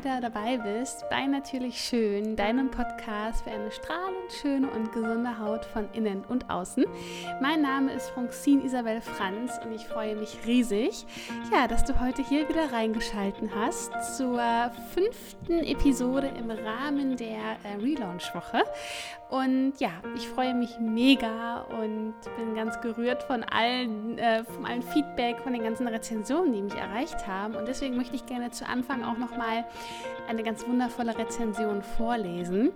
wieder dabei bist bei Natürlich Schön, deinem Podcast für eine strahlend schöne und gesunde Haut von innen und außen. Mein Name ist Francine Isabel Franz und ich freue mich riesig, ja, dass du heute hier wieder reingeschalten hast zur fünften Episode im Rahmen der äh, Relaunch-Woche. Und ja, ich freue mich mega und bin ganz gerührt von allen, äh, von allen Feedback, von den ganzen Rezensionen, die mich erreicht haben. Und deswegen möchte ich gerne zu Anfang auch nochmal eine ganz wundervolle Rezension vorlesen,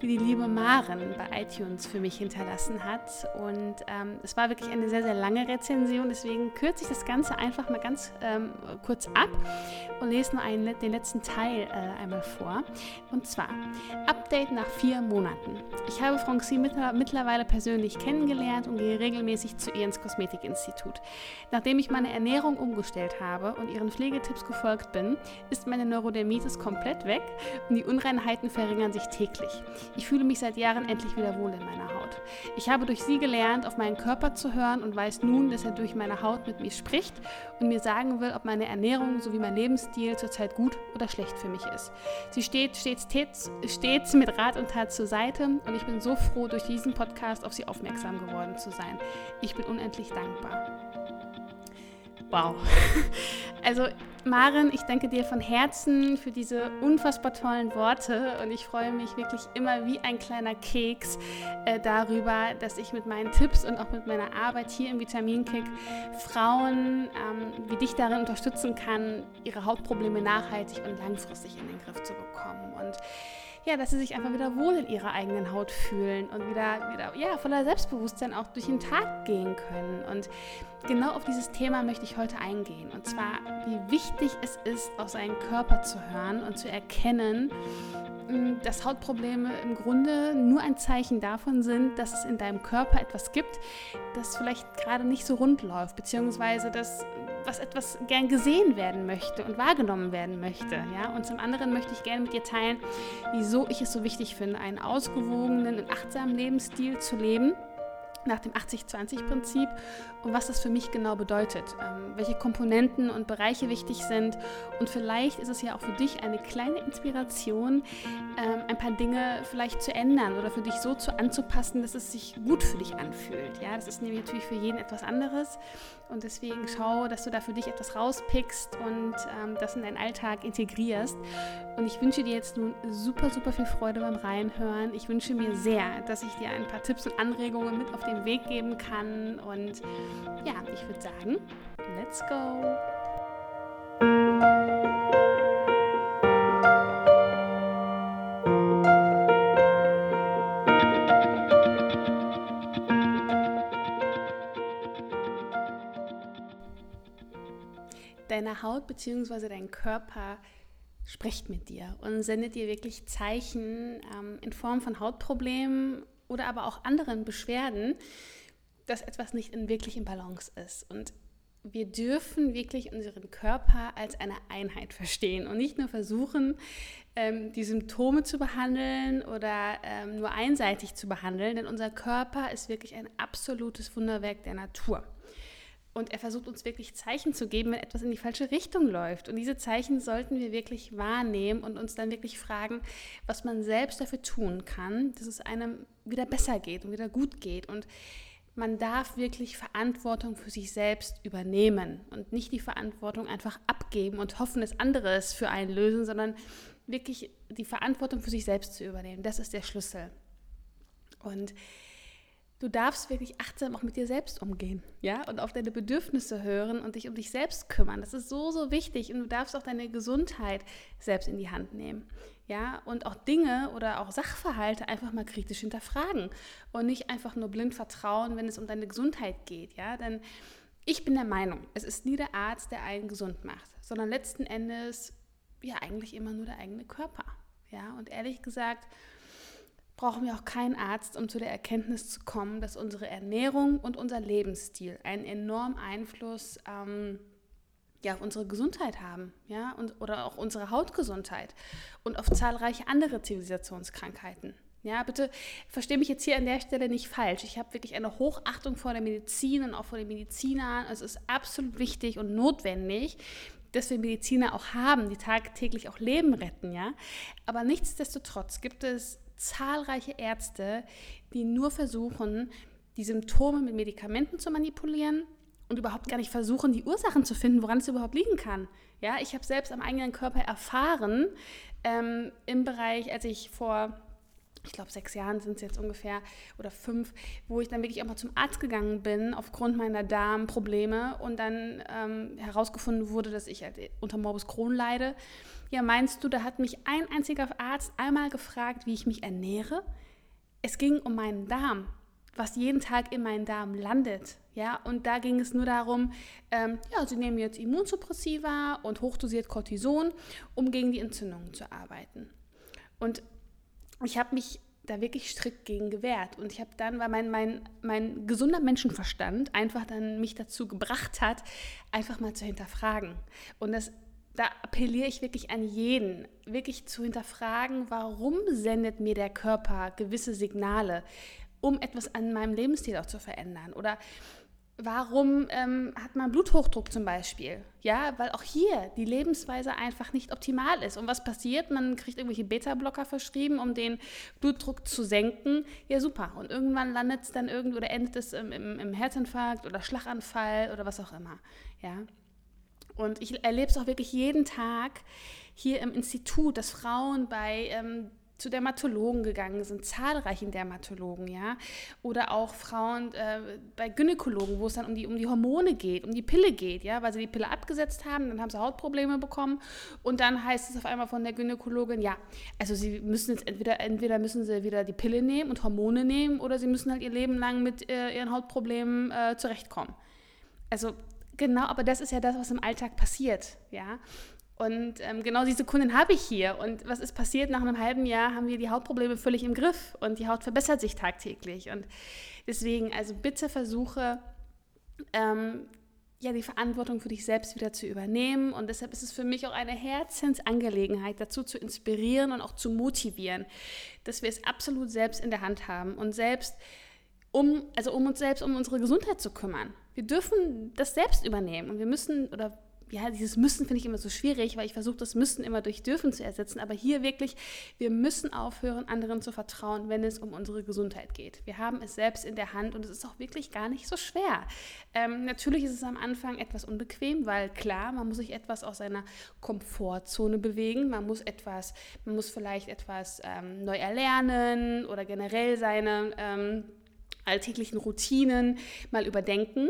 die die liebe Maren bei iTunes für mich hinterlassen hat. Und ähm, es war wirklich eine sehr, sehr lange Rezension, deswegen kürze ich das Ganze einfach mal ganz ähm, kurz ab und lese nur einen, den letzten Teil äh, einmal vor. Und zwar Update nach vier Monaten. Ich habe Francine mittlerweile persönlich kennengelernt und gehe regelmäßig zu ihr ins Kosmetikinstitut. Nachdem ich meine Ernährung umgestellt habe und ihren Pflegetipps gefolgt bin, ist meine Neurodermitis komplett weg und die Unreinheiten verringern sich täglich. Ich fühle mich seit Jahren endlich wieder wohl in meiner Haut. Ich habe durch sie gelernt, auf meinen Körper zu hören und weiß nun, dass er durch meine Haut mit mir spricht und mir sagen will, ob meine Ernährung sowie mein Lebensstil zurzeit gut oder schlecht für mich ist. Sie steht stets, stets mit Rat und Tat zur Seite und ich bin so froh, durch diesen Podcast auf sie aufmerksam geworden zu sein. Ich bin unendlich dankbar. Wow. Also Maren, ich danke dir von Herzen für diese unfassbar tollen Worte und ich freue mich wirklich immer wie ein kleiner Keks äh, darüber, dass ich mit meinen Tipps und auch mit meiner Arbeit hier im Vitaminkick Frauen ähm, wie dich darin unterstützen kann, ihre Hautprobleme nachhaltig und langfristig in den Griff zu bekommen. Und ja, dass sie sich einfach wieder wohl in ihrer eigenen Haut fühlen und wieder, wieder ja, voller Selbstbewusstsein auch durch den Tag gehen können. Und genau auf dieses Thema möchte ich heute eingehen. Und zwar, wie wichtig es ist, auf seinen Körper zu hören und zu erkennen, mm, dass Hautprobleme im Grunde nur ein Zeichen davon sind, dass es in deinem Körper etwas gibt, das vielleicht gerade nicht so rund läuft, beziehungsweise dass was etwas gern gesehen werden möchte und wahrgenommen werden möchte. Ja? Und zum anderen möchte ich gerne mit dir teilen, wieso ich es so wichtig finde, einen ausgewogenen und achtsamen Lebensstil zu leben nach dem 80-20-Prinzip und was das für mich genau bedeutet, ähm, welche Komponenten und Bereiche wichtig sind. Und vielleicht ist es ja auch für dich eine kleine Inspiration, ähm, ein paar Dinge vielleicht zu ändern oder für dich so zu anzupassen, dass es sich gut für dich anfühlt. Ja, das ist nämlich natürlich für jeden etwas anderes. Und deswegen schau, dass du da für dich etwas rauspickst und ähm, das in deinen Alltag integrierst. Und ich wünsche dir jetzt nun super, super viel Freude beim Reinhören. Ich wünsche mir sehr, dass ich dir ein paar Tipps und Anregungen mit auf den Weg geben kann. Und ja, ich würde sagen, let's go! Haut bzw. dein Körper spricht mit dir und sendet dir wirklich Zeichen ähm, in Form von Hautproblemen oder aber auch anderen Beschwerden, dass etwas nicht in wirklich in Balance ist. Und wir dürfen wirklich unseren Körper als eine Einheit verstehen und nicht nur versuchen, ähm, die Symptome zu behandeln oder ähm, nur einseitig zu behandeln, denn unser Körper ist wirklich ein absolutes Wunderwerk der Natur. Und er versucht uns wirklich Zeichen zu geben, wenn etwas in die falsche Richtung läuft. Und diese Zeichen sollten wir wirklich wahrnehmen und uns dann wirklich fragen, was man selbst dafür tun kann, dass es einem wieder besser geht und wieder gut geht. Und man darf wirklich Verantwortung für sich selbst übernehmen und nicht die Verantwortung einfach abgeben und hoffen, dass andere es für einen lösen, sondern wirklich die Verantwortung für sich selbst zu übernehmen. Das ist der Schlüssel. Und du darfst wirklich achtsam auch mit dir selbst umgehen, ja, und auf deine Bedürfnisse hören und dich um dich selbst kümmern. Das ist so, so wichtig und du darfst auch deine Gesundheit selbst in die Hand nehmen, ja, und auch Dinge oder auch Sachverhalte einfach mal kritisch hinterfragen und nicht einfach nur blind vertrauen, wenn es um deine Gesundheit geht, ja, denn ich bin der Meinung, es ist nie der Arzt, der einen gesund macht, sondern letzten Endes ja eigentlich immer nur der eigene Körper, ja, und ehrlich gesagt, brauchen wir auch keinen Arzt, um zu der Erkenntnis zu kommen, dass unsere Ernährung und unser Lebensstil einen enormen Einfluss ähm, ja, auf unsere Gesundheit haben, ja, und, oder auch unsere Hautgesundheit und auf zahlreiche andere Zivilisationskrankheiten. Ja, bitte verstehe mich jetzt hier an der Stelle nicht falsch. Ich habe wirklich eine Hochachtung vor der Medizin und auch vor den Medizinern. Es ist absolut wichtig und notwendig, dass wir Mediziner auch haben, die tagtäglich auch Leben retten, ja. Aber nichtsdestotrotz gibt es zahlreiche Ärzte, die nur versuchen, die Symptome mit Medikamenten zu manipulieren und überhaupt gar nicht versuchen, die Ursachen zu finden, woran es überhaupt liegen kann. Ja, ich habe selbst am eigenen Körper erfahren, ähm, im Bereich, als ich vor ich glaube, sechs Jahren sind es jetzt ungefähr oder fünf, wo ich dann wirklich auch mal zum Arzt gegangen bin aufgrund meiner Darmprobleme und dann ähm, herausgefunden wurde, dass ich halt unter Morbus Crohn leide. Ja, meinst du, da hat mich ein einziger Arzt einmal gefragt, wie ich mich ernähre? Es ging um meinen Darm, was jeden Tag in meinen Darm landet. Ja, und da ging es nur darum, ähm, ja, sie nehmen jetzt Immunsuppressiva und hochdosiert Cortison, um gegen die Entzündungen zu arbeiten. Und ich habe mich da wirklich strikt gegen gewehrt. Und ich habe dann, weil mein, mein, mein gesunder Menschenverstand einfach dann mich dazu gebracht hat, einfach mal zu hinterfragen. Und das, da appelliere ich wirklich an jeden, wirklich zu hinterfragen, warum sendet mir der Körper gewisse Signale, um etwas an meinem Lebensstil auch zu verändern. Oder Warum ähm, hat man Bluthochdruck zum Beispiel? Ja, weil auch hier die Lebensweise einfach nicht optimal ist. Und was passiert? Man kriegt irgendwelche Beta-Blocker verschrieben, um den Blutdruck zu senken. Ja, super. Und irgendwann landet es dann irgendwo oder endet es im, im, im Herzinfarkt oder Schlaganfall oder was auch immer. Ja. Und ich erlebe es auch wirklich jeden Tag hier im Institut, dass Frauen bei ähm, zu Dermatologen gegangen sind, zahlreichen Dermatologen, ja, oder auch Frauen äh, bei Gynäkologen, wo es dann um die, um die Hormone geht, um die Pille geht, ja, weil sie die Pille abgesetzt haben, dann haben sie Hautprobleme bekommen und dann heißt es auf einmal von der Gynäkologin, ja, also sie müssen jetzt entweder, entweder müssen sie wieder die Pille nehmen und Hormone nehmen oder sie müssen halt ihr Leben lang mit äh, ihren Hautproblemen äh, zurechtkommen. Also Genau, aber das ist ja das, was im Alltag passiert, ja. Und ähm, genau diese Kundin habe ich hier. Und was ist passiert? Nach einem halben Jahr haben wir die Hautprobleme völlig im Griff und die Haut verbessert sich tagtäglich. Und deswegen, also bitte versuche, ähm, ja, die Verantwortung für dich selbst wieder zu übernehmen. Und deshalb ist es für mich auch eine Herzensangelegenheit, dazu zu inspirieren und auch zu motivieren, dass wir es absolut selbst in der Hand haben und selbst um, also um uns selbst um unsere Gesundheit zu kümmern. Wir dürfen das selbst übernehmen und wir müssen oder ja, dieses Müssen finde ich immer so schwierig, weil ich versuche, das Müssen immer durch Dürfen zu ersetzen. Aber hier wirklich, wir müssen aufhören, anderen zu vertrauen, wenn es um unsere Gesundheit geht. Wir haben es selbst in der Hand und es ist auch wirklich gar nicht so schwer. Ähm, natürlich ist es am Anfang etwas unbequem, weil klar, man muss sich etwas aus seiner Komfortzone bewegen. Man muss etwas, man muss vielleicht etwas ähm, neu erlernen oder generell seine ähm, alltäglichen Routinen mal überdenken.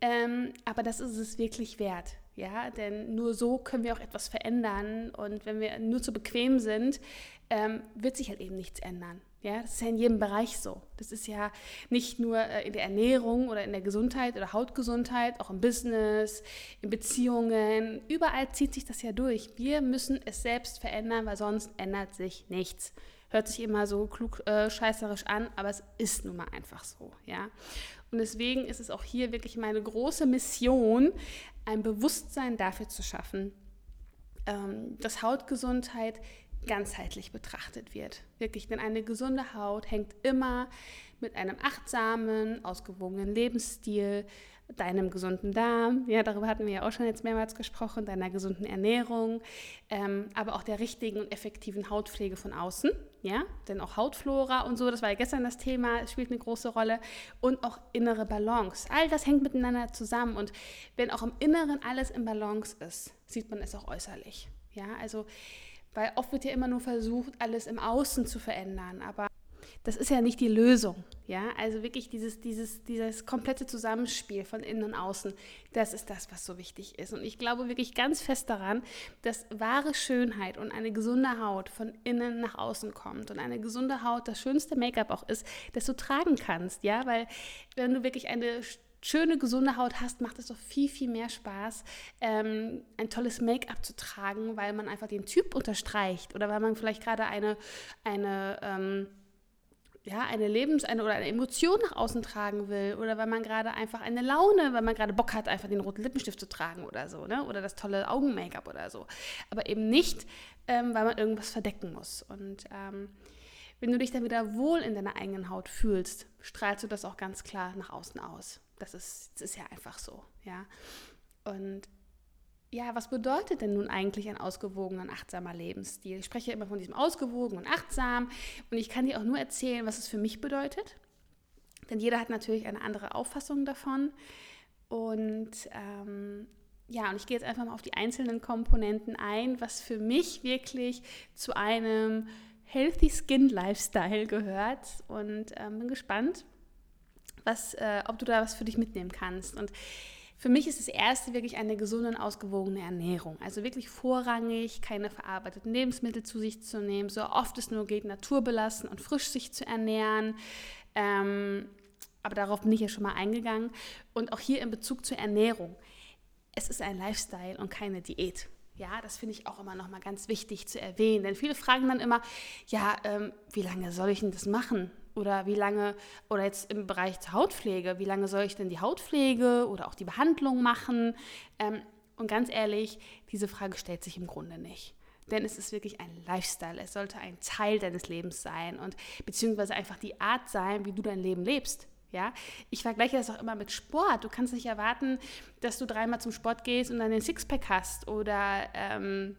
Ähm, aber das ist es wirklich wert. Ja, denn nur so können wir auch etwas verändern. Und wenn wir nur zu bequem sind, ähm, wird sich halt eben nichts ändern. Ja, das ist ja in jedem Bereich so. Das ist ja nicht nur äh, in der Ernährung oder in der Gesundheit oder Hautgesundheit, auch im Business, in Beziehungen. Überall zieht sich das ja durch. Wir müssen es selbst verändern, weil sonst ändert sich nichts. Hört sich immer so klug äh, scheißerisch an, aber es ist nun mal einfach so. Ja. Und deswegen ist es auch hier wirklich meine große Mission, ein Bewusstsein dafür zu schaffen, ähm, dass Hautgesundheit ganzheitlich betrachtet wird. Wirklich, denn eine gesunde Haut hängt immer mit einem achtsamen, ausgewogenen Lebensstil, deinem gesunden Darm, ja, darüber hatten wir ja auch schon jetzt mehrmals gesprochen, deiner gesunden Ernährung, ähm, aber auch der richtigen und effektiven Hautpflege von außen, ja, denn auch Hautflora und so, das war ja gestern das Thema, spielt eine große Rolle. Und auch innere Balance. All das hängt miteinander zusammen. Und wenn auch im Inneren alles in Balance ist, sieht man es auch äußerlich, ja, also weil oft wird ja immer nur versucht, alles im Außen zu verändern, aber das ist ja nicht die Lösung. Ja, also wirklich dieses, dieses, dieses komplette Zusammenspiel von innen und außen, das ist das, was so wichtig ist. Und ich glaube wirklich ganz fest daran, dass wahre Schönheit und eine gesunde Haut von innen nach außen kommt. Und eine gesunde Haut das schönste Make-up auch ist, das du tragen kannst. Ja, weil wenn du wirklich eine schöne, gesunde Haut hast, macht es doch viel, viel mehr Spaß, ähm, ein tolles Make-up zu tragen, weil man einfach den Typ unterstreicht oder weil man vielleicht gerade eine, eine ähm, ja, eine Lebens- eine, oder eine Emotion nach außen tragen will oder weil man gerade einfach eine Laune, weil man gerade Bock hat, einfach den roten Lippenstift zu tragen oder so, ne? oder das tolle Augen-Make-up oder so. Aber eben nicht, ähm, weil man irgendwas verdecken muss. Und ähm, wenn du dich dann wieder wohl in deiner eigenen Haut fühlst, strahlst du das auch ganz klar nach außen aus. Das ist, das ist ja einfach so, ja. Und ja, was bedeutet denn nun eigentlich ein ausgewogener und achtsamer Lebensstil? Ich spreche immer von diesem ausgewogen und achtsam und ich kann dir auch nur erzählen, was es für mich bedeutet. Denn jeder hat natürlich eine andere Auffassung davon. Und ähm, ja, und ich gehe jetzt einfach mal auf die einzelnen Komponenten ein, was für mich wirklich zu einem Healthy Skin Lifestyle gehört. Und ähm, bin gespannt, was, äh, ob du da was für dich mitnehmen kannst. Und für mich ist das erste wirklich eine gesunde und ausgewogene Ernährung. Also wirklich vorrangig, keine verarbeiteten Lebensmittel zu sich zu nehmen, so oft es nur geht, naturbelassen und frisch sich zu ernähren. Ähm, aber darauf bin ich ja schon mal eingegangen. Und auch hier in Bezug zur Ernährung. Es ist ein Lifestyle und keine Diät. Ja, das finde ich auch immer noch mal ganz wichtig zu erwähnen. Denn viele fragen dann immer, ja, ähm, wie lange soll ich denn das machen? Oder wie lange, oder jetzt im Bereich der Hautpflege, wie lange soll ich denn die Hautpflege oder auch die Behandlung machen? Ähm, und ganz ehrlich, diese Frage stellt sich im Grunde nicht. Denn es ist wirklich ein Lifestyle. Es sollte ein Teil deines Lebens sein und beziehungsweise einfach die Art sein, wie du dein Leben lebst. Ja, ich vergleiche das auch immer mit Sport. Du kannst nicht erwarten, dass du dreimal zum Sport gehst und dann den Sixpack hast oder ähm,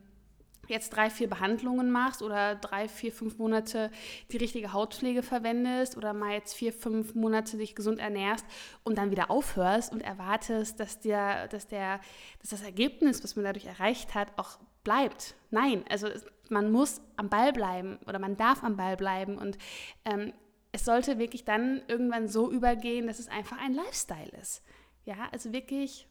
jetzt drei, vier Behandlungen machst oder drei, vier, fünf Monate die richtige Hautpflege verwendest oder mal jetzt vier, fünf Monate dich gesund ernährst und dann wieder aufhörst und erwartest, dass, dir, dass, der, dass das Ergebnis, was man dadurch erreicht hat, auch bleibt. Nein, also man muss am Ball bleiben oder man darf am Ball bleiben und ähm, es sollte wirklich dann irgendwann so übergehen, dass es einfach ein Lifestyle ist. Ja, also wirklich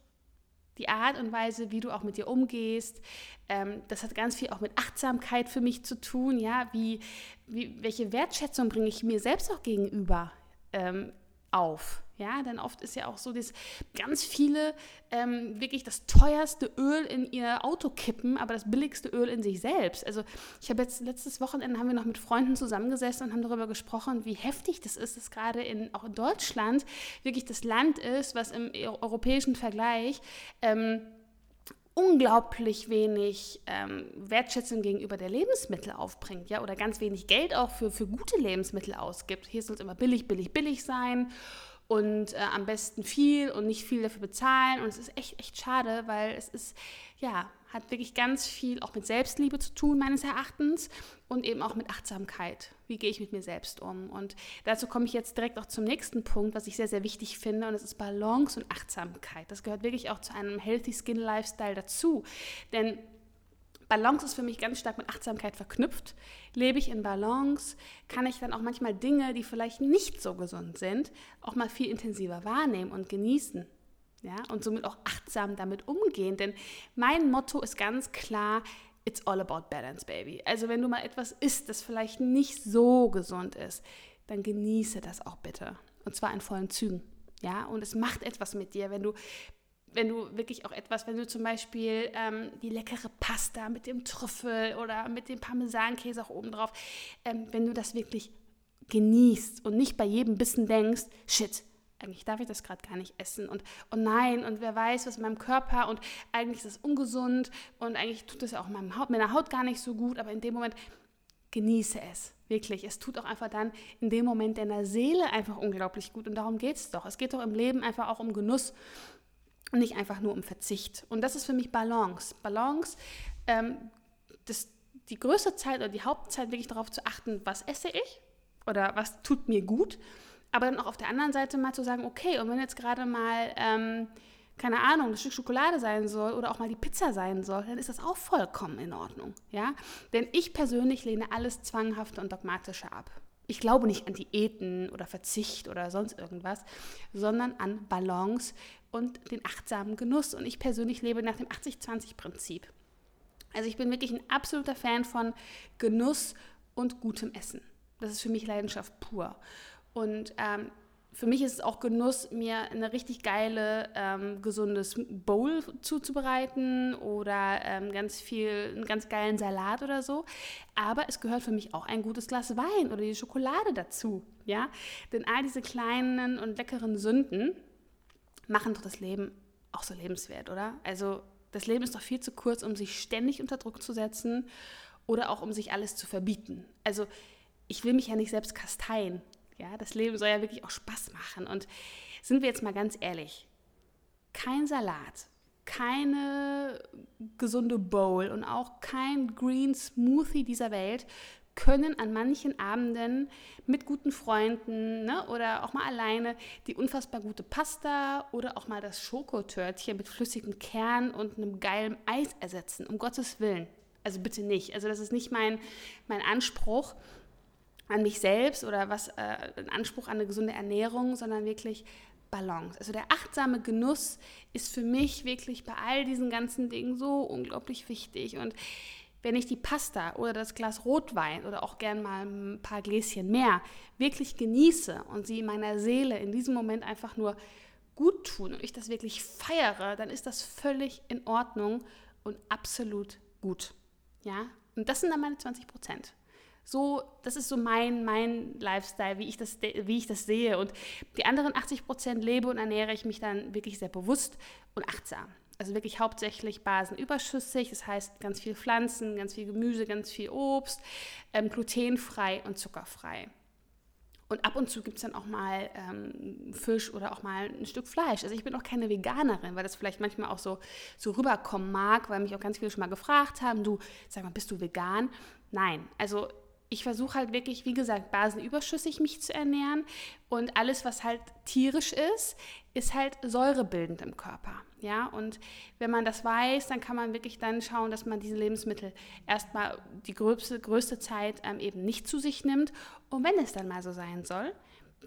die Art und Weise, wie du auch mit dir umgehst. Ähm, das hat ganz viel auch mit Achtsamkeit für mich zu tun. Ja, wie, wie welche Wertschätzung bringe ich mir selbst auch gegenüber ähm, auf? Ja, denn oft ist ja auch so, dass ganz viele ähm, wirklich das teuerste Öl in ihr Auto kippen, aber das billigste Öl in sich selbst. Also ich habe jetzt letztes Wochenende haben wir noch mit Freunden zusammengesessen und haben darüber gesprochen, wie heftig das ist, dass gerade in, auch in Deutschland wirklich das Land ist, was im europäischen Vergleich ähm, unglaublich wenig ähm, Wertschätzung gegenüber der Lebensmittel aufbringt, ja, oder ganz wenig Geld auch für, für gute Lebensmittel ausgibt. Hier soll es immer billig, billig, billig sein und äh, am besten viel und nicht viel dafür bezahlen. Und es ist echt, echt schade, weil es ist, ja, hat wirklich ganz viel auch mit Selbstliebe zu tun, meines Erachtens, und eben auch mit Achtsamkeit. Wie gehe ich mit mir selbst um? Und dazu komme ich jetzt direkt auch zum nächsten Punkt, was ich sehr, sehr wichtig finde, und das ist Balance und Achtsamkeit. Das gehört wirklich auch zu einem Healthy Skin Lifestyle dazu. Denn Balance ist für mich ganz stark mit Achtsamkeit verknüpft. Lebe ich in Balance, kann ich dann auch manchmal Dinge, die vielleicht nicht so gesund sind, auch mal viel intensiver wahrnehmen und genießen. Ja, und somit auch achtsam damit umgehen. Denn mein Motto ist ganz klar, it's all about balance, baby. Also wenn du mal etwas isst, das vielleicht nicht so gesund ist, dann genieße das auch bitte. Und zwar in vollen Zügen. Ja, und es macht etwas mit dir, wenn du wenn du wirklich auch etwas, wenn du zum Beispiel ähm, die leckere Pasta mit dem Trüffel oder mit dem Parmesankäse auch oben drauf, ähm, wenn du das wirklich genießt und nicht bei jedem Bissen denkst, shit, eigentlich darf ich das gerade gar nicht essen und oh nein und wer weiß was in meinem Körper und eigentlich ist es ungesund und eigentlich tut es auch meinem Haut, meiner Haut gar nicht so gut, aber in dem Moment genieße es wirklich. Es tut auch einfach dann in dem Moment deiner Seele einfach unglaublich gut und darum geht es doch. Es geht doch im Leben einfach auch um Genuss und nicht einfach nur um Verzicht. Und das ist für mich Balance. Balance, ähm, das, die größte Zeit oder die Hauptzeit wirklich darauf zu achten, was esse ich oder was tut mir gut. Aber dann auch auf der anderen Seite mal zu sagen, okay, und wenn jetzt gerade mal, ähm, keine Ahnung, ein Stück Schokolade sein soll oder auch mal die Pizza sein soll, dann ist das auch vollkommen in Ordnung. Ja? Denn ich persönlich lehne alles Zwanghafte und Dogmatische ab. Ich glaube nicht an Diäten oder Verzicht oder sonst irgendwas, sondern an Balance und den achtsamen Genuss. Und ich persönlich lebe nach dem 80-20-Prinzip. Also ich bin wirklich ein absoluter Fan von Genuss und gutem Essen. Das ist für mich Leidenschaft pur. Und ähm, für mich ist es auch Genuss, mir eine richtig geile, ähm, gesundes Bowl zuzubereiten oder ähm, ganz viel, einen ganz geilen Salat oder so. Aber es gehört für mich auch ein gutes Glas Wein oder die Schokolade dazu. Ja? Denn all diese kleinen und leckeren Sünden, machen doch das Leben auch so lebenswert, oder? Also das Leben ist doch viel zu kurz, um sich ständig unter Druck zu setzen oder auch um sich alles zu verbieten. Also ich will mich ja nicht selbst kasteien. Ja, das Leben soll ja wirklich auch Spaß machen. Und sind wir jetzt mal ganz ehrlich, kein Salat keine gesunde Bowl und auch kein Green Smoothie dieser Welt können an manchen Abenden mit guten Freunden ne, oder auch mal alleine die unfassbar gute Pasta oder auch mal das Schokotörtchen mit flüssigem Kern und einem geilen Eis ersetzen. Um Gottes Willen. Also bitte nicht. Also das ist nicht mein, mein Anspruch an mich selbst oder was äh, ein Anspruch an eine gesunde Ernährung, sondern wirklich Balance. Also der achtsame Genuss ist für mich wirklich bei all diesen ganzen Dingen so unglaublich wichtig. Und wenn ich die Pasta oder das Glas Rotwein oder auch gern mal ein paar Gläschen mehr wirklich genieße und sie meiner Seele in diesem Moment einfach nur gut tun und ich das wirklich feiere, dann ist das völlig in Ordnung und absolut gut. Ja, und das sind dann meine 20 Prozent. So, das ist so mein, mein Lifestyle, wie ich, das, wie ich das sehe. Und die anderen 80 Prozent lebe und ernähre ich mich dann wirklich sehr bewusst und achtsam. Also wirklich hauptsächlich basenüberschüssig, das heißt ganz viel Pflanzen, ganz viel Gemüse, ganz viel Obst, ähm, glutenfrei und zuckerfrei. Und ab und zu gibt es dann auch mal ähm, Fisch oder auch mal ein Stück Fleisch. Also ich bin auch keine Veganerin, weil das vielleicht manchmal auch so, so rüberkommen mag, weil mich auch ganz viele schon mal gefragt haben, du, sag mal, bist du vegan? Nein, also ich versuche halt wirklich, wie gesagt, basenüberschüssig mich zu ernähren und alles, was halt tierisch ist, ist halt säurebildend im Körper. Ja, und wenn man das weiß, dann kann man wirklich dann schauen, dass man diese Lebensmittel erstmal die größte, größte Zeit ähm, eben nicht zu sich nimmt. Und wenn es dann mal so sein soll,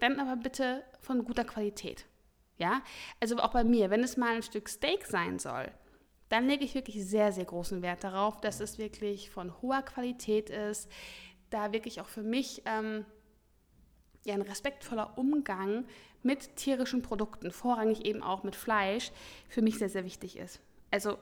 dann aber bitte von guter Qualität. Ja, also auch bei mir, wenn es mal ein Stück Steak sein soll, dann lege ich wirklich sehr, sehr großen Wert darauf, dass es wirklich von hoher Qualität ist, da wirklich auch für mich ähm, ja, ein respektvoller Umgang mit tierischen Produkten, vorrangig eben auch mit Fleisch, für mich sehr, sehr wichtig ist. Also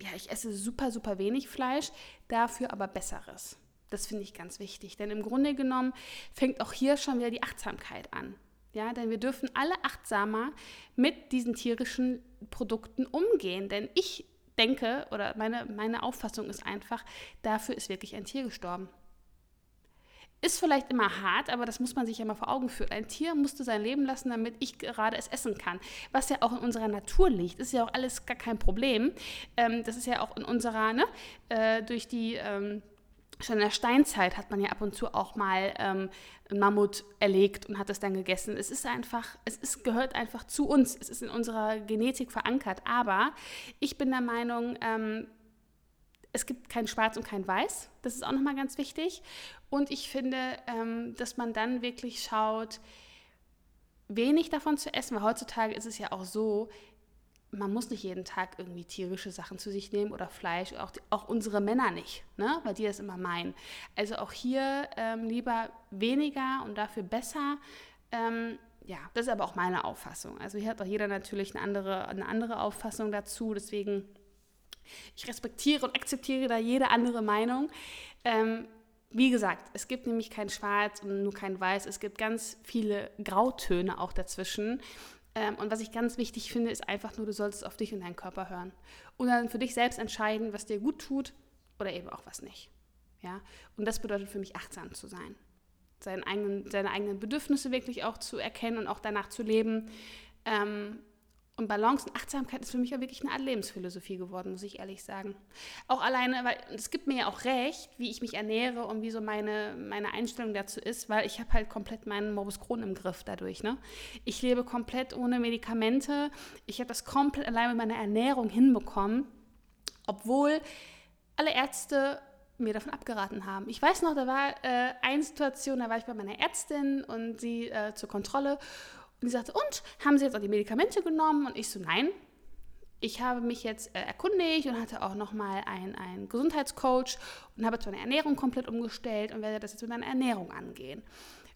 ja, ich esse super, super wenig Fleisch, dafür aber besseres. Das finde ich ganz wichtig, denn im Grunde genommen fängt auch hier schon wieder die Achtsamkeit an. Ja, denn wir dürfen alle achtsamer mit diesen tierischen Produkten umgehen, denn ich denke oder meine, meine Auffassung ist einfach, dafür ist wirklich ein Tier gestorben. Ist vielleicht immer hart, aber das muss man sich ja mal vor Augen führen. Ein Tier musste sein Leben lassen, damit ich gerade es essen kann. Was ja auch in unserer Natur liegt, ist ja auch alles gar kein Problem. Ähm, das ist ja auch in unserer, ne, äh, durch die, ähm, schon in der Steinzeit hat man ja ab und zu auch mal ähm, ein Mammut erlegt und hat es dann gegessen. Es ist einfach, es ist, gehört einfach zu uns. Es ist in unserer Genetik verankert. Aber ich bin der Meinung, ähm, es gibt kein Schwarz und kein Weiß. Das ist auch nochmal ganz wichtig. Und ich finde, ähm, dass man dann wirklich schaut, wenig davon zu essen, weil heutzutage ist es ja auch so, man muss nicht jeden Tag irgendwie tierische Sachen zu sich nehmen oder Fleisch, auch, die, auch unsere Männer nicht, ne? weil die das immer meinen. Also auch hier ähm, lieber weniger und dafür besser. Ähm, ja, das ist aber auch meine Auffassung. Also hier hat auch jeder natürlich eine andere, eine andere Auffassung dazu. Deswegen ich respektiere und akzeptiere da jede andere Meinung. Ähm, wie gesagt, es gibt nämlich kein Schwarz und nur kein Weiß. Es gibt ganz viele Grautöne auch dazwischen. Ähm, und was ich ganz wichtig finde, ist einfach nur, du solltest auf dich und deinen Körper hören. Und dann für dich selbst entscheiden, was dir gut tut oder eben auch was nicht. Ja? Und das bedeutet für mich, achtsam zu sein. Seine eigenen, seine eigenen Bedürfnisse wirklich auch zu erkennen und auch danach zu leben. Ähm, und Balance und Achtsamkeit ist für mich auch wirklich eine Art Lebensphilosophie geworden, muss ich ehrlich sagen. Auch alleine, weil es gibt mir ja auch recht, wie ich mich ernähre und wie so meine, meine Einstellung dazu ist, weil ich habe halt komplett meinen Morbus Crohn im Griff dadurch. Ne? Ich lebe komplett ohne Medikamente. Ich habe das komplett allein mit meiner Ernährung hinbekommen, obwohl alle Ärzte mir davon abgeraten haben. Ich weiß noch, da war äh, eine Situation, da war ich bei meiner Ärztin und sie äh, zur Kontrolle und die sagte, und haben Sie jetzt auch die Medikamente genommen? Und ich so, nein. Ich habe mich jetzt äh, erkundigt und hatte auch nochmal einen Gesundheitscoach und habe jetzt meine Ernährung komplett umgestellt und werde das jetzt mit meiner Ernährung angehen.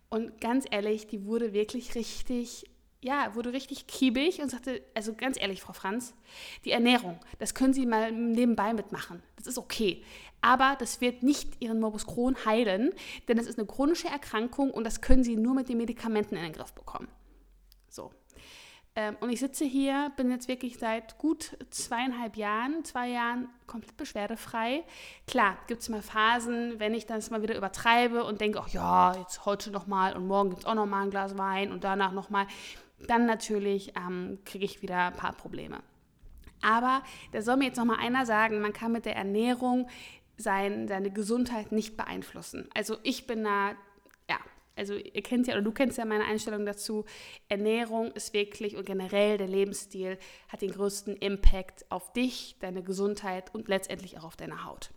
Und ganz ehrlich, die wurde wirklich richtig, ja, wurde richtig kiebig und sagte, also ganz ehrlich, Frau Franz, die Ernährung, das können Sie mal nebenbei mitmachen. Das ist okay. Aber das wird nicht Ihren Morbus Crohn heilen, denn das ist eine chronische Erkrankung und das können Sie nur mit den Medikamenten in den Griff bekommen. So. Ähm, und ich sitze hier, bin jetzt wirklich seit gut zweieinhalb Jahren, zwei Jahren komplett beschwerdefrei. Klar, gibt es mal Phasen, wenn ich das mal wieder übertreibe und denke, ach ja, jetzt heute nochmal und morgen gibt es auch nochmal ein Glas Wein und danach nochmal, dann natürlich ähm, kriege ich wieder ein paar Probleme. Aber da soll mir jetzt noch mal einer sagen, man kann mit der Ernährung sein, seine Gesundheit nicht beeinflussen. Also ich bin da, also ihr kennt ja oder du kennst ja meine Einstellung dazu. Ernährung ist wirklich und generell der Lebensstil hat den größten Impact auf dich, deine Gesundheit und letztendlich auch auf deine Haut.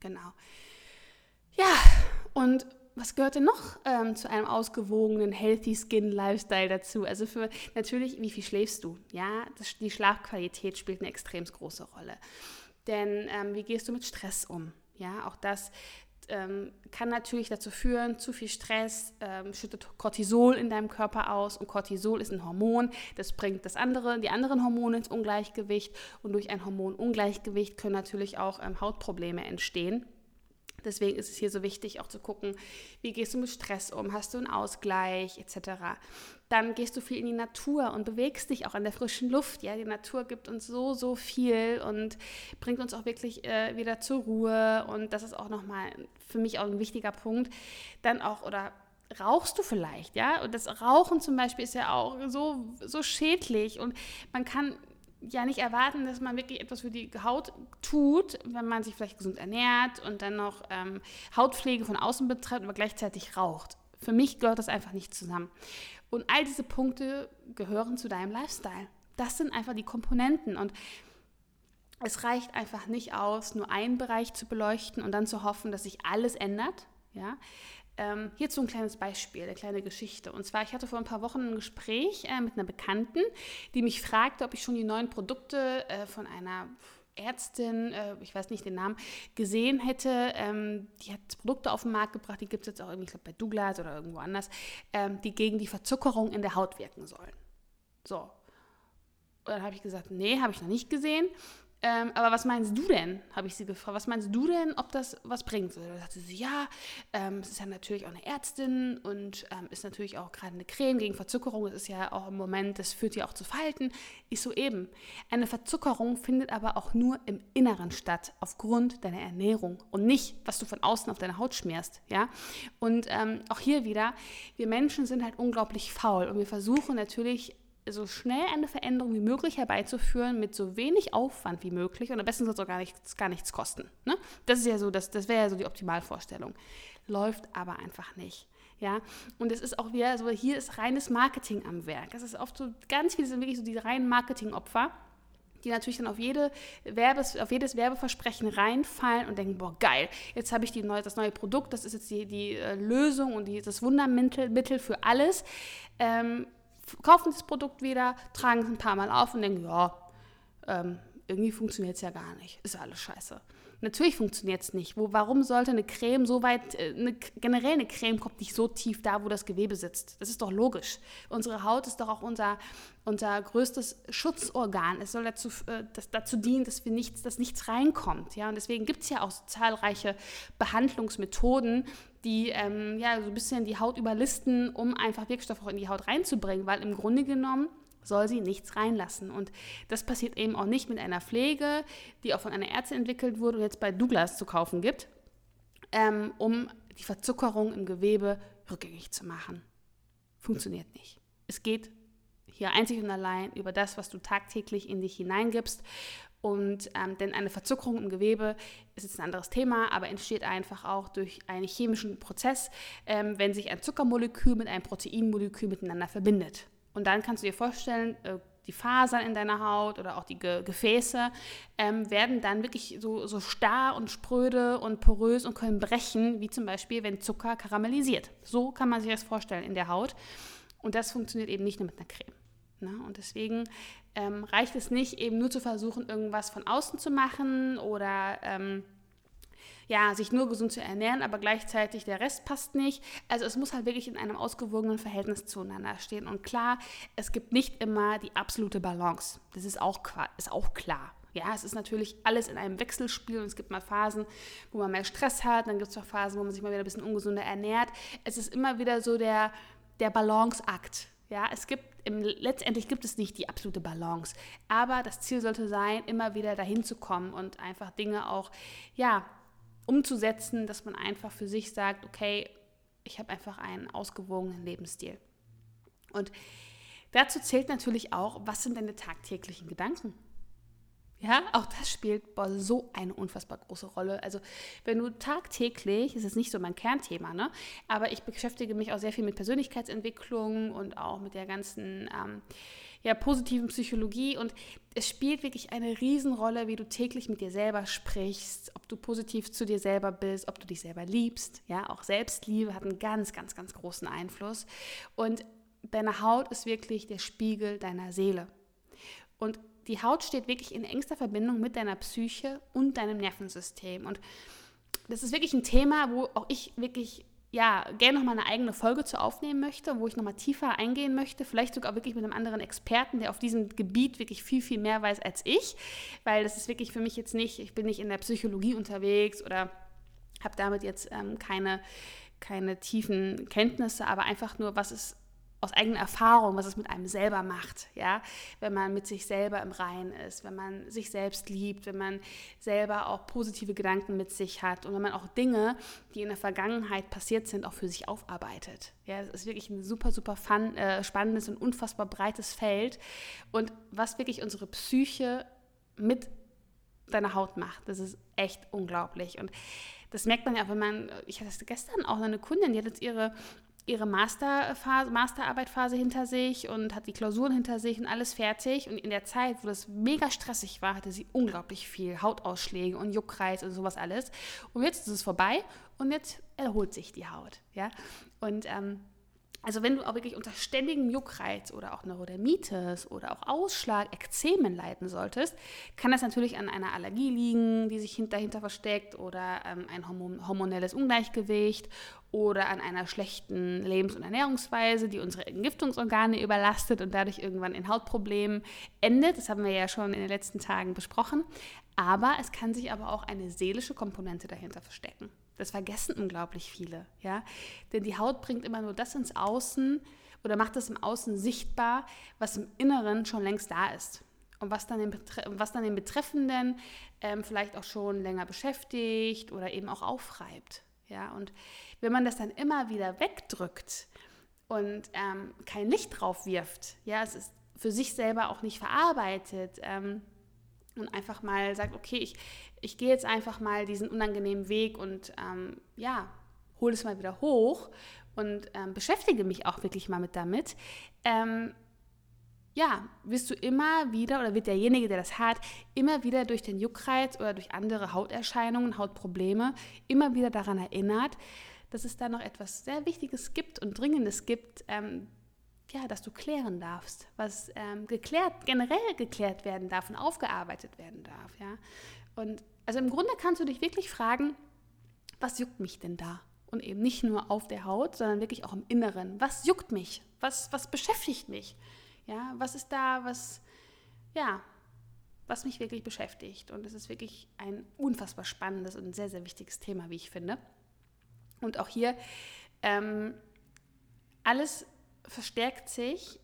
Genau. Ja, und was gehört denn noch ähm, zu einem ausgewogenen Healthy Skin Lifestyle dazu? Also für natürlich, wie viel schläfst du? Ja, das, die Schlafqualität spielt eine extrem große Rolle. Denn ähm, wie gehst du mit Stress um? Ja, auch das ähm, kann natürlich dazu führen, zu viel Stress ähm, schüttet Cortisol in deinem Körper aus und Cortisol ist ein Hormon, das bringt das andere, die anderen Hormone ins Ungleichgewicht und durch ein Hormonungleichgewicht können natürlich auch ähm, Hautprobleme entstehen. Deswegen ist es hier so wichtig, auch zu gucken, wie gehst du mit Stress um, hast du einen Ausgleich etc. Dann gehst du viel in die Natur und bewegst dich auch an der frischen Luft. Ja, die Natur gibt uns so, so viel und bringt uns auch wirklich äh, wieder zur Ruhe. Und das ist auch nochmal für mich auch ein wichtiger Punkt. Dann auch, oder rauchst du vielleicht, ja? Und das Rauchen zum Beispiel ist ja auch so, so schädlich und man kann ja nicht erwarten, dass man wirklich etwas für die Haut tut, wenn man sich vielleicht gesund ernährt und dann noch ähm, Hautpflege von außen betreibt, aber gleichzeitig raucht. Für mich gehört das einfach nicht zusammen. Und all diese Punkte gehören zu deinem Lifestyle. Das sind einfach die Komponenten und es reicht einfach nicht aus, nur einen Bereich zu beleuchten und dann zu hoffen, dass sich alles ändert. Ja? Ähm, hierzu ein kleines Beispiel, eine kleine Geschichte. Und zwar, ich hatte vor ein paar Wochen ein Gespräch äh, mit einer Bekannten, die mich fragte, ob ich schon die neuen Produkte äh, von einer Ärztin, äh, ich weiß nicht den Namen, gesehen hätte. Ähm, die hat Produkte auf den Markt gebracht, die gibt es jetzt auch irgendwie, ich glaube, bei Douglas oder irgendwo anders, ähm, die gegen die Verzuckerung in der Haut wirken sollen. So. Und dann habe ich gesagt, nee, habe ich noch nicht gesehen. Ähm, aber was meinst du denn? habe ich sie gefragt. Was meinst du denn, ob das was bringt? Und da sagte sie, ja, ähm, es ist ja natürlich auch eine Ärztin und ähm, ist natürlich auch gerade eine Creme gegen Verzuckerung. Das ist ja auch im Moment, das führt ja auch zu Falten. Ich so eben. Eine Verzuckerung findet aber auch nur im Inneren statt, aufgrund deiner Ernährung und nicht, was du von außen auf deine Haut schmierst. Ja? Und ähm, auch hier wieder, wir Menschen sind halt unglaublich faul und wir versuchen natürlich so schnell eine Veränderung wie möglich herbeizuführen mit so wenig Aufwand wie möglich und am besten soll es auch gar nichts, gar nichts kosten. Ne? Das ja so, das, das wäre ja so die Optimalvorstellung. Läuft aber einfach nicht. Ja, und es ist auch wieder so, hier ist reines Marketing am Werk. Es ist oft so, ganz viele sind wirklich so diese reinen Marketingopfer die natürlich dann auf, jede Werbes, auf jedes Werbeversprechen reinfallen und denken, boah, geil, jetzt habe ich die neue, das neue Produkt, das ist jetzt die, die äh, Lösung und die, das Wundermittel Mittel für alles. Ähm, kaufen das Produkt wieder, tragen es ein paar Mal auf und denken, ja, ähm, irgendwie funktioniert es ja gar nicht. Ist alles scheiße. Natürlich funktioniert es nicht. Wo, warum sollte eine Creme so weit, äh, eine, generell eine Creme kommt nicht so tief da, wo das Gewebe sitzt. Das ist doch logisch. Unsere Haut ist doch auch unser, unser größtes Schutzorgan. Es soll dazu, äh, das, dazu dienen, dass, wir nichts, dass nichts reinkommt. Ja? Und deswegen gibt es ja auch so zahlreiche Behandlungsmethoden, die ähm, ja, so ein bisschen die Haut überlisten, um einfach Wirkstoffe auch in die Haut reinzubringen. Weil im Grunde genommen soll sie nichts reinlassen. Und das passiert eben auch nicht mit einer Pflege, die auch von einer Ärztin entwickelt wurde und jetzt bei Douglas zu kaufen gibt, ähm, um die Verzuckerung im Gewebe rückgängig zu machen. Funktioniert nicht. Es geht hier einzig und allein über das, was du tagtäglich in dich hineingibst. Und ähm, denn eine Verzuckerung im Gewebe ist jetzt ein anderes Thema, aber entsteht einfach auch durch einen chemischen Prozess, ähm, wenn sich ein Zuckermolekül mit einem Proteinmolekül miteinander verbindet. Und dann kannst du dir vorstellen, äh, die Fasern in deiner Haut oder auch die Ge Gefäße ähm, werden dann wirklich so, so starr und spröde und porös und können brechen, wie zum Beispiel, wenn Zucker karamellisiert. So kann man sich das vorstellen in der Haut. Und das funktioniert eben nicht nur mit einer Creme. Ne? Und deswegen ähm, reicht es nicht, eben nur zu versuchen, irgendwas von außen zu machen oder ähm, ja, sich nur gesund zu ernähren, aber gleichzeitig der Rest passt nicht. Also es muss halt wirklich in einem ausgewogenen Verhältnis zueinander stehen. Und klar, es gibt nicht immer die absolute Balance. Das ist auch, ist auch klar. Ja, es ist natürlich alles in einem Wechselspiel und es gibt mal Phasen, wo man mehr Stress hat, dann gibt es auch Phasen, wo man sich mal wieder ein bisschen ungesunder ernährt. Es ist immer wieder so der, der Balanceakt. Ja, es gibt im, letztendlich gibt es nicht die absolute Balance, aber das Ziel sollte sein, immer wieder dahin zu kommen und einfach Dinge auch ja umzusetzen, dass man einfach für sich sagt, okay, ich habe einfach einen ausgewogenen Lebensstil. Und dazu zählt natürlich auch, was sind deine tagtäglichen Gedanken? Ja, auch das spielt boah, so eine unfassbar große Rolle. Also, wenn du tagtäglich, ist nicht so mein Kernthema, ne? aber ich beschäftige mich auch sehr viel mit Persönlichkeitsentwicklung und auch mit der ganzen ähm, ja, positiven Psychologie. Und es spielt wirklich eine Riesenrolle, wie du täglich mit dir selber sprichst, ob du positiv zu dir selber bist, ob du dich selber liebst. Ja, auch Selbstliebe hat einen ganz, ganz, ganz großen Einfluss. Und deine Haut ist wirklich der Spiegel deiner Seele. Und die Haut steht wirklich in engster Verbindung mit deiner Psyche und deinem Nervensystem. Und das ist wirklich ein Thema, wo auch ich wirklich ja, gerne nochmal eine eigene Folge zu aufnehmen möchte, wo ich nochmal tiefer eingehen möchte, vielleicht sogar wirklich mit einem anderen Experten, der auf diesem Gebiet wirklich viel, viel mehr weiß als ich, weil das ist wirklich für mich jetzt nicht, ich bin nicht in der Psychologie unterwegs oder habe damit jetzt ähm, keine, keine tiefen Kenntnisse, aber einfach nur, was ist aus eigener Erfahrung, was es mit einem selber macht, ja, wenn man mit sich selber im Reinen ist, wenn man sich selbst liebt, wenn man selber auch positive Gedanken mit sich hat und wenn man auch Dinge, die in der Vergangenheit passiert sind, auch für sich aufarbeitet. Ja, das ist wirklich ein super, super fun, äh, spannendes und unfassbar breites Feld und was wirklich unsere Psyche mit deiner Haut macht, das ist echt unglaublich und das merkt man ja, wenn man, ich hatte gestern auch eine Kundin, die hat jetzt ihre ihre Masterphase, Masterarbeitphase hinter sich und hat die Klausuren hinter sich und alles fertig. Und in der Zeit, wo das mega stressig war, hatte sie unglaublich viel Hautausschläge und Juckreiz und sowas alles. Und jetzt ist es vorbei und jetzt erholt sich die Haut. Ja? Und ähm, also wenn du auch wirklich unter ständigem Juckreiz oder auch Neurodermitis oder auch Ausschlag, Ekzemen leiden solltest, kann das natürlich an einer Allergie liegen, die sich dahinter versteckt oder ähm, ein hormonelles Ungleichgewicht oder an einer schlechten Lebens- und Ernährungsweise, die unsere Entgiftungsorgane überlastet und dadurch irgendwann in Hautproblemen endet. Das haben wir ja schon in den letzten Tagen besprochen. Aber es kann sich aber auch eine seelische Komponente dahinter verstecken. Das vergessen unglaublich viele, ja. Denn die Haut bringt immer nur das ins Außen oder macht das im Außen sichtbar, was im Inneren schon längst da ist. Und was dann den, Betre was dann den Betreffenden ähm, vielleicht auch schon länger beschäftigt oder eben auch aufreibt. Ja, und wenn man das dann immer wieder wegdrückt und ähm, kein Licht drauf wirft, ja, es ist für sich selber auch nicht verarbeitet, ähm, und einfach mal sagt, okay, ich, ich gehe jetzt einfach mal diesen unangenehmen Weg und ähm, ja, hole es mal wieder hoch und ähm, beschäftige mich auch wirklich mal mit damit. Ja, wirst du immer wieder oder wird derjenige, der das hat, immer wieder durch den Juckreiz oder durch andere Hauterscheinungen, Hautprobleme, immer wieder daran erinnert, dass es da noch etwas sehr Wichtiges gibt und Dringendes gibt, ähm, ja, dass du klären darfst, was ähm, geklärt, generell geklärt werden darf und aufgearbeitet werden darf. Ja? Und also im Grunde kannst du dich wirklich fragen, was juckt mich denn da? Und eben nicht nur auf der Haut, sondern wirklich auch im Inneren. Was juckt mich? Was, was beschäftigt mich? Ja, was ist da, was, ja, was mich wirklich beschäftigt? Und es ist wirklich ein unfassbar spannendes und sehr, sehr wichtiges Thema, wie ich finde. Und auch hier ähm, alles verstärkt sich,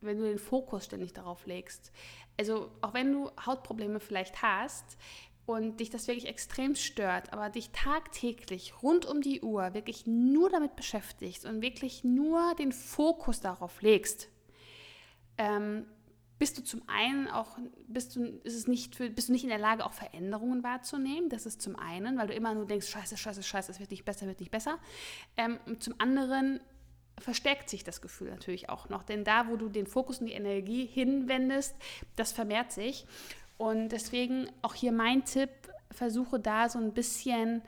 wenn du den Fokus ständig darauf legst. Also auch wenn du Hautprobleme vielleicht hast und dich das wirklich extrem stört, aber dich tagtäglich rund um die Uhr wirklich nur damit beschäftigst und wirklich nur den Fokus darauf legst, ähm, bist du zum einen auch, bist du, ist es nicht für, bist du nicht in der Lage, auch Veränderungen wahrzunehmen. Das ist zum einen, weil du immer nur denkst, scheiße, scheiße, scheiße, es wird nicht besser, wird nicht besser. Ähm, zum anderen verstärkt sich das Gefühl natürlich auch noch. Denn da, wo du den Fokus und die Energie hinwendest, das vermehrt sich. Und deswegen auch hier mein Tipp, versuche da so ein bisschen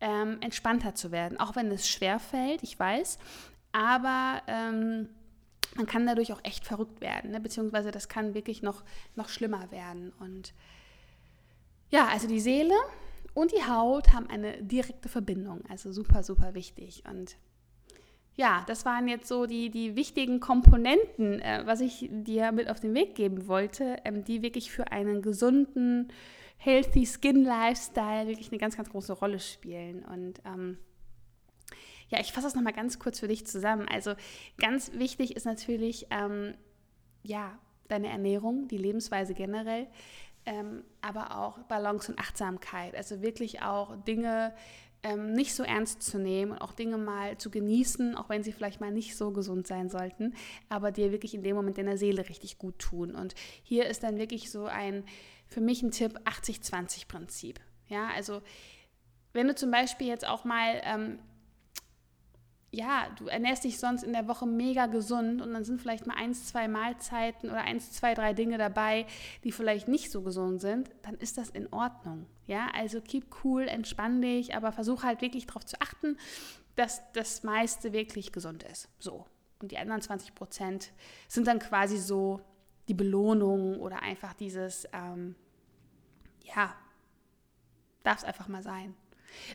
ähm, entspannter zu werden. Auch wenn es schwer fällt, ich weiß. Aber ähm, man kann dadurch auch echt verrückt werden. Ne? Beziehungsweise das kann wirklich noch, noch schlimmer werden. Und ja, also die Seele und die Haut haben eine direkte Verbindung. Also super, super wichtig. Und ja, das waren jetzt so die, die wichtigen Komponenten, äh, was ich dir mit auf den Weg geben wollte, ähm, die wirklich für einen gesunden, healthy Skin Lifestyle wirklich eine ganz, ganz große Rolle spielen. Und ähm, ja, ich fasse das nochmal ganz kurz für dich zusammen. Also ganz wichtig ist natürlich, ähm, ja, deine Ernährung, die Lebensweise generell, ähm, aber auch Balance und Achtsamkeit. Also wirklich auch Dinge ähm, nicht so ernst zu nehmen und auch Dinge mal zu genießen, auch wenn sie vielleicht mal nicht so gesund sein sollten, aber dir wirklich in dem Moment in der Seele richtig gut tun. Und hier ist dann wirklich so ein für mich ein Tipp 80-20-Prinzip. Ja, also wenn du zum Beispiel jetzt auch mal ähm, ja, du ernährst dich sonst in der Woche mega gesund und dann sind vielleicht mal eins, zwei Mahlzeiten oder eins, zwei, drei Dinge dabei, die vielleicht nicht so gesund sind, dann ist das in Ordnung. Ja, also keep cool, entspann dich, aber versuch halt wirklich darauf zu achten, dass das meiste wirklich gesund ist. So. Und die anderen 20 Prozent sind dann quasi so die Belohnung oder einfach dieses, ähm, ja, darf es einfach mal sein.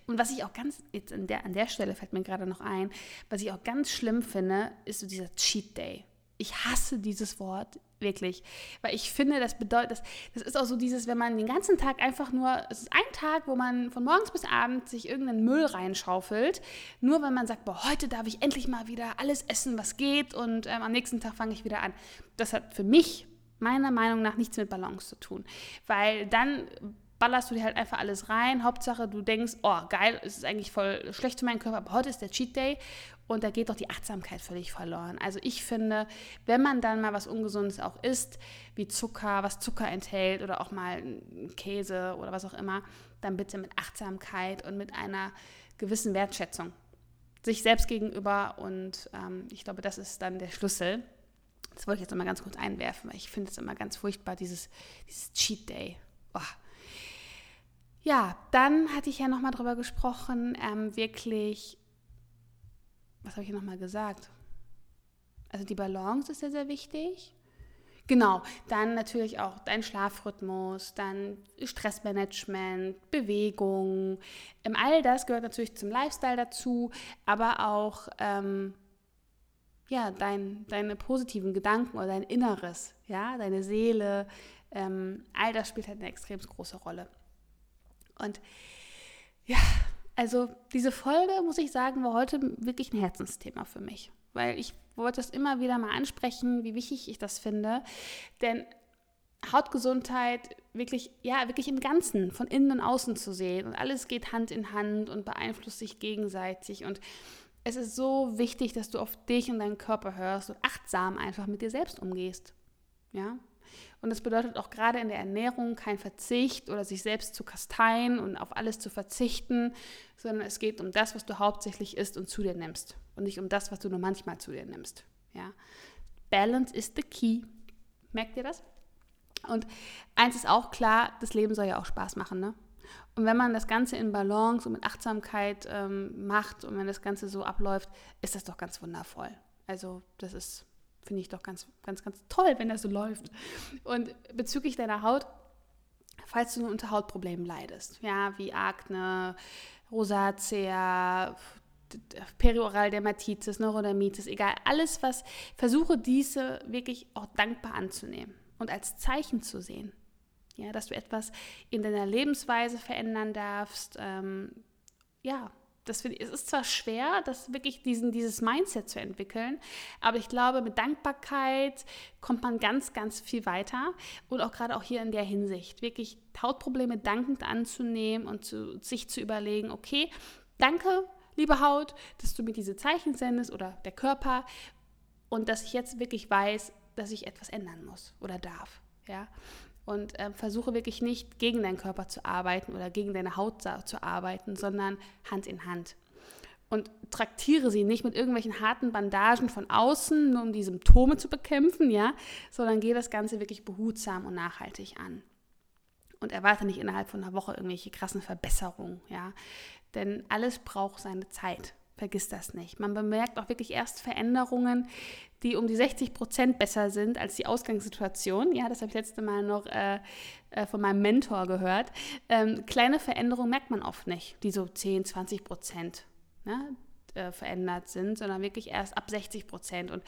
Und was ich auch ganz, jetzt an der, an der Stelle fällt mir gerade noch ein, was ich auch ganz schlimm finde, ist so dieser Cheat Day. Ich hasse dieses Wort wirklich, weil ich finde, das bedeutet, das, das ist auch so dieses, wenn man den ganzen Tag einfach nur, es ist ein Tag, wo man von morgens bis abends sich irgendeinen Müll reinschaufelt, nur wenn man sagt, boah, heute darf ich endlich mal wieder alles essen, was geht und ähm, am nächsten Tag fange ich wieder an. Das hat für mich meiner Meinung nach nichts mit Balance zu tun, weil dann ballerst du dir halt einfach alles rein. Hauptsache, du denkst, oh geil, es ist eigentlich voll schlecht für meinen Körper, aber heute ist der Cheat Day und da geht doch die Achtsamkeit völlig verloren. Also ich finde, wenn man dann mal was Ungesundes auch isst, wie Zucker, was Zucker enthält oder auch mal Käse oder was auch immer, dann bitte mit Achtsamkeit und mit einer gewissen Wertschätzung sich selbst gegenüber und ähm, ich glaube, das ist dann der Schlüssel. Das wollte ich jetzt mal ganz kurz einwerfen, weil ich finde es immer ganz furchtbar, dieses, dieses Cheat Day. Oh, ja, dann hatte ich ja nochmal drüber gesprochen, ähm, wirklich, was habe ich nochmal gesagt? Also die Balance ist sehr, sehr wichtig. Genau, dann natürlich auch dein Schlafrhythmus, dann Stressmanagement, Bewegung. Ähm, all das gehört natürlich zum Lifestyle dazu, aber auch ähm, ja, dein, deine positiven Gedanken oder dein Inneres, ja, deine Seele. Ähm, all das spielt halt eine extrem große Rolle. Und ja, also diese Folge, muss ich sagen, war heute wirklich ein Herzensthema für mich, weil ich wollte es immer wieder mal ansprechen, wie wichtig ich das finde, denn Hautgesundheit wirklich, ja, wirklich im Ganzen, von innen und außen zu sehen. Und alles geht Hand in Hand und beeinflusst sich gegenseitig. Und es ist so wichtig, dass du auf dich und deinen Körper hörst und achtsam einfach mit dir selbst umgehst. Ja, und das bedeutet auch gerade in der Ernährung kein Verzicht oder sich selbst zu kasteien und auf alles zu verzichten, sondern es geht um das, was du hauptsächlich isst und zu dir nimmst und nicht um das, was du nur manchmal zu dir nimmst. Ja? Balance is the key. Merkt ihr das? Und eins ist auch klar, das Leben soll ja auch Spaß machen. Ne? Und wenn man das Ganze in Balance und mit Achtsamkeit ähm, macht und wenn das Ganze so abläuft, ist das doch ganz wundervoll. Also das ist Finde ich doch ganz, ganz, ganz toll, wenn das so läuft. Und bezüglich deiner Haut, falls du unter Hautproblemen leidest, ja, wie Akne, Rosacea, perioral Dermatitis, Neurodermitis, egal, alles, was, versuche diese wirklich auch dankbar anzunehmen und als Zeichen zu sehen. Ja, dass du etwas in deiner Lebensweise verändern darfst. Ähm, ja, das ich, es ist zwar schwer, das wirklich diesen, dieses Mindset zu entwickeln, aber ich glaube, mit Dankbarkeit kommt man ganz, ganz viel weiter und auch gerade auch hier in der Hinsicht, wirklich Hautprobleme dankend anzunehmen und zu, sich zu überlegen, okay, danke, liebe Haut, dass du mir diese Zeichen sendest oder der Körper und dass ich jetzt wirklich weiß, dass ich etwas ändern muss oder darf. Ja, und äh, versuche wirklich nicht gegen deinen Körper zu arbeiten oder gegen deine Haut zu arbeiten, sondern Hand in Hand. Und traktiere sie nicht mit irgendwelchen harten Bandagen von außen, nur um die Symptome zu bekämpfen, ja, sondern gehe das Ganze wirklich behutsam und nachhaltig an. Und erwarte nicht innerhalb von einer Woche irgendwelche krassen Verbesserungen, ja. Denn alles braucht seine Zeit. Vergiss das nicht. Man bemerkt auch wirklich erst Veränderungen, die um die 60 Prozent besser sind als die Ausgangssituation. Ja, das habe ich letzte Mal noch äh, äh, von meinem Mentor gehört. Ähm, kleine Veränderungen merkt man oft nicht, die so 10, 20 Prozent ne, äh, verändert sind, sondern wirklich erst ab 60 Prozent. Und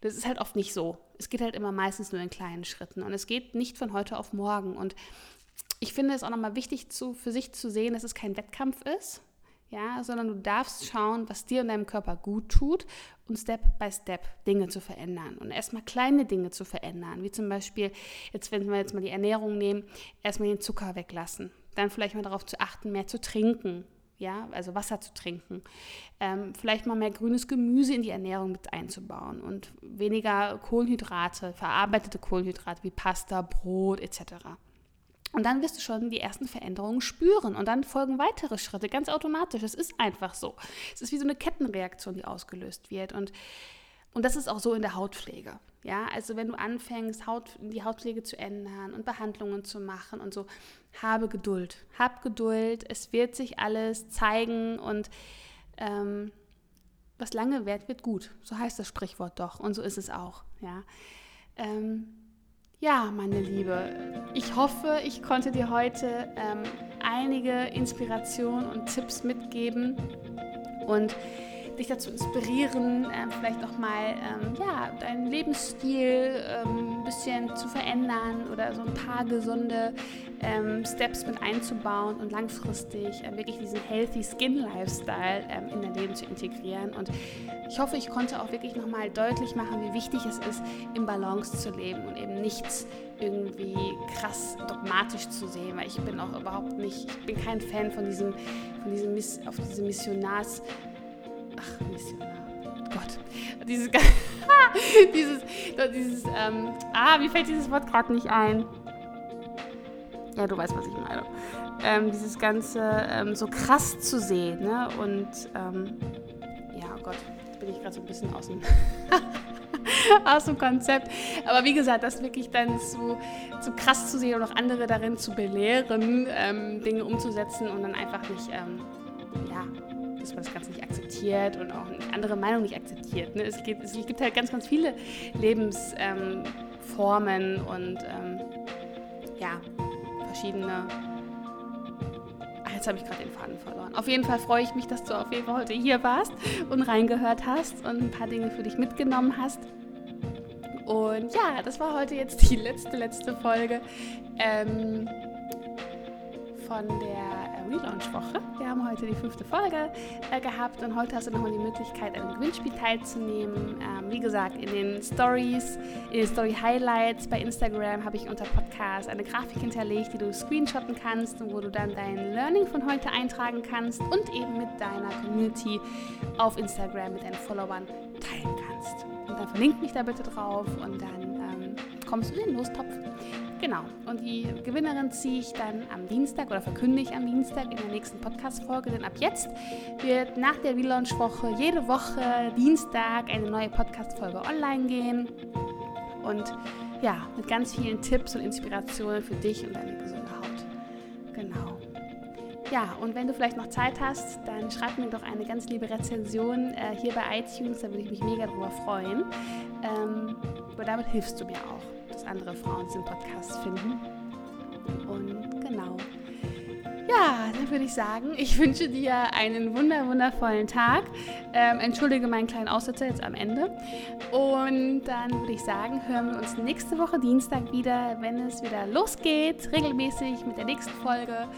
das ist halt oft nicht so. Es geht halt immer meistens nur in kleinen Schritten. Und es geht nicht von heute auf morgen. Und ich finde es auch nochmal wichtig zu, für sich zu sehen, dass es kein Wettkampf ist, ja, sondern du darfst schauen, was dir und deinem Körper gut tut und Step by Step Dinge zu verändern und erstmal kleine Dinge zu verändern, wie zum Beispiel, jetzt wenn wir jetzt mal die Ernährung nehmen, erstmal den Zucker weglassen, dann vielleicht mal darauf zu achten, mehr zu trinken, ja, also Wasser zu trinken, ähm, vielleicht mal mehr grünes Gemüse in die Ernährung mit einzubauen und weniger Kohlenhydrate, verarbeitete Kohlenhydrate wie Pasta, Brot etc. Und dann wirst du schon die ersten Veränderungen spüren und dann folgen weitere Schritte, ganz automatisch. Es ist einfach so. Es ist wie so eine Kettenreaktion, die ausgelöst wird. Und, und das ist auch so in der Hautpflege. Ja, also wenn du anfängst, Haut, die Hautpflege zu ändern und Behandlungen zu machen und so, habe Geduld. Hab Geduld. Es wird sich alles zeigen und ähm, was lange währt, wird gut. So heißt das Sprichwort doch. Und so ist es auch. Ja. Ähm, ja, meine Liebe, ich hoffe, ich konnte dir heute ähm, einige Inspirationen und Tipps mitgeben. Und dich dazu inspirieren, äh, vielleicht auch mal ähm, ja, deinen Lebensstil ähm, ein bisschen zu verändern oder so ein paar gesunde ähm, Steps mit einzubauen und langfristig äh, wirklich diesen Healthy Skin Lifestyle ähm, in dein Leben zu integrieren. Und ich hoffe, ich konnte auch wirklich nochmal deutlich machen, wie wichtig es ist, im Balance zu leben und eben nichts irgendwie krass dogmatisch zu sehen, weil ich bin auch überhaupt nicht, ich bin kein Fan von diesem, von diesem auf diesem Missionars ach, Missionar. Gott. Dieses, dieses, dieses, ähm, ah, mir fällt dieses Wort gerade nicht ein. Ja, du weißt, was ich meine. Ähm, dieses Ganze ähm, so krass zu sehen, ne? Und, ähm, ja, oh Gott, jetzt bin ich gerade so ein bisschen aus dem, aus dem Konzept. Aber wie gesagt, das wirklich dann zu, zu krass zu sehen und auch andere darin zu belehren, ähm, Dinge umzusetzen und dann einfach nicht, ähm, ja, dass man das Ganze nicht akzeptiert und auch eine andere Meinung nicht akzeptiert. Ne? Es, gibt, es, gibt, halt ganz, ganz viele Lebensformen ähm, und ähm, ja, verschiedene. Ach, jetzt habe ich gerade den Faden verloren. Auf jeden Fall freue ich mich, dass du auf jeden Fall heute hier warst und reingehört hast und ein paar Dinge für dich mitgenommen hast. Und ja, das war heute jetzt die letzte, letzte Folge. Ähm, von der Relaunch-Woche. Wir haben heute die fünfte Folge äh, gehabt und heute hast du nochmal die Möglichkeit, an einem Gewinnspiel teilzunehmen. Ähm, wie gesagt, in den Stories, in den Story-Highlights bei Instagram habe ich unter Podcast eine Grafik hinterlegt, die du screenshotten kannst und wo du dann dein Learning von heute eintragen kannst und eben mit deiner Community auf Instagram, mit deinen Followern teilen kannst. Und dann verlinke mich da bitte drauf und dann ähm, kommst du in den Lostopf. Genau. Und die Gewinnerin ziehe ich dann am Dienstag oder verkünde ich am Dienstag in der nächsten Podcast-Folge. Denn ab jetzt wird nach der Relaunch-Woche jede Woche Dienstag eine neue Podcast-Folge online gehen. Und ja, mit ganz vielen Tipps und Inspirationen für dich und deine gesunde Haut. Genau. Ja, und wenn du vielleicht noch Zeit hast, dann schreib mir doch eine ganz liebe Rezension äh, hier bei iTunes, da würde ich mich mega drüber freuen. Ähm, weil damit hilfst du mir auch dass andere Frauen diesen Podcast finden. Und genau. Ja, dann würde ich sagen, ich wünsche dir einen wunder wundervollen Tag. Ähm, entschuldige meinen kleinen Aussetzer jetzt am Ende. Und dann würde ich sagen, hören wir uns nächste Woche Dienstag wieder, wenn es wieder losgeht, regelmäßig mit der nächsten Folge.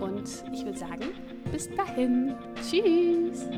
Und ich würde sagen, bis dahin. Tschüss.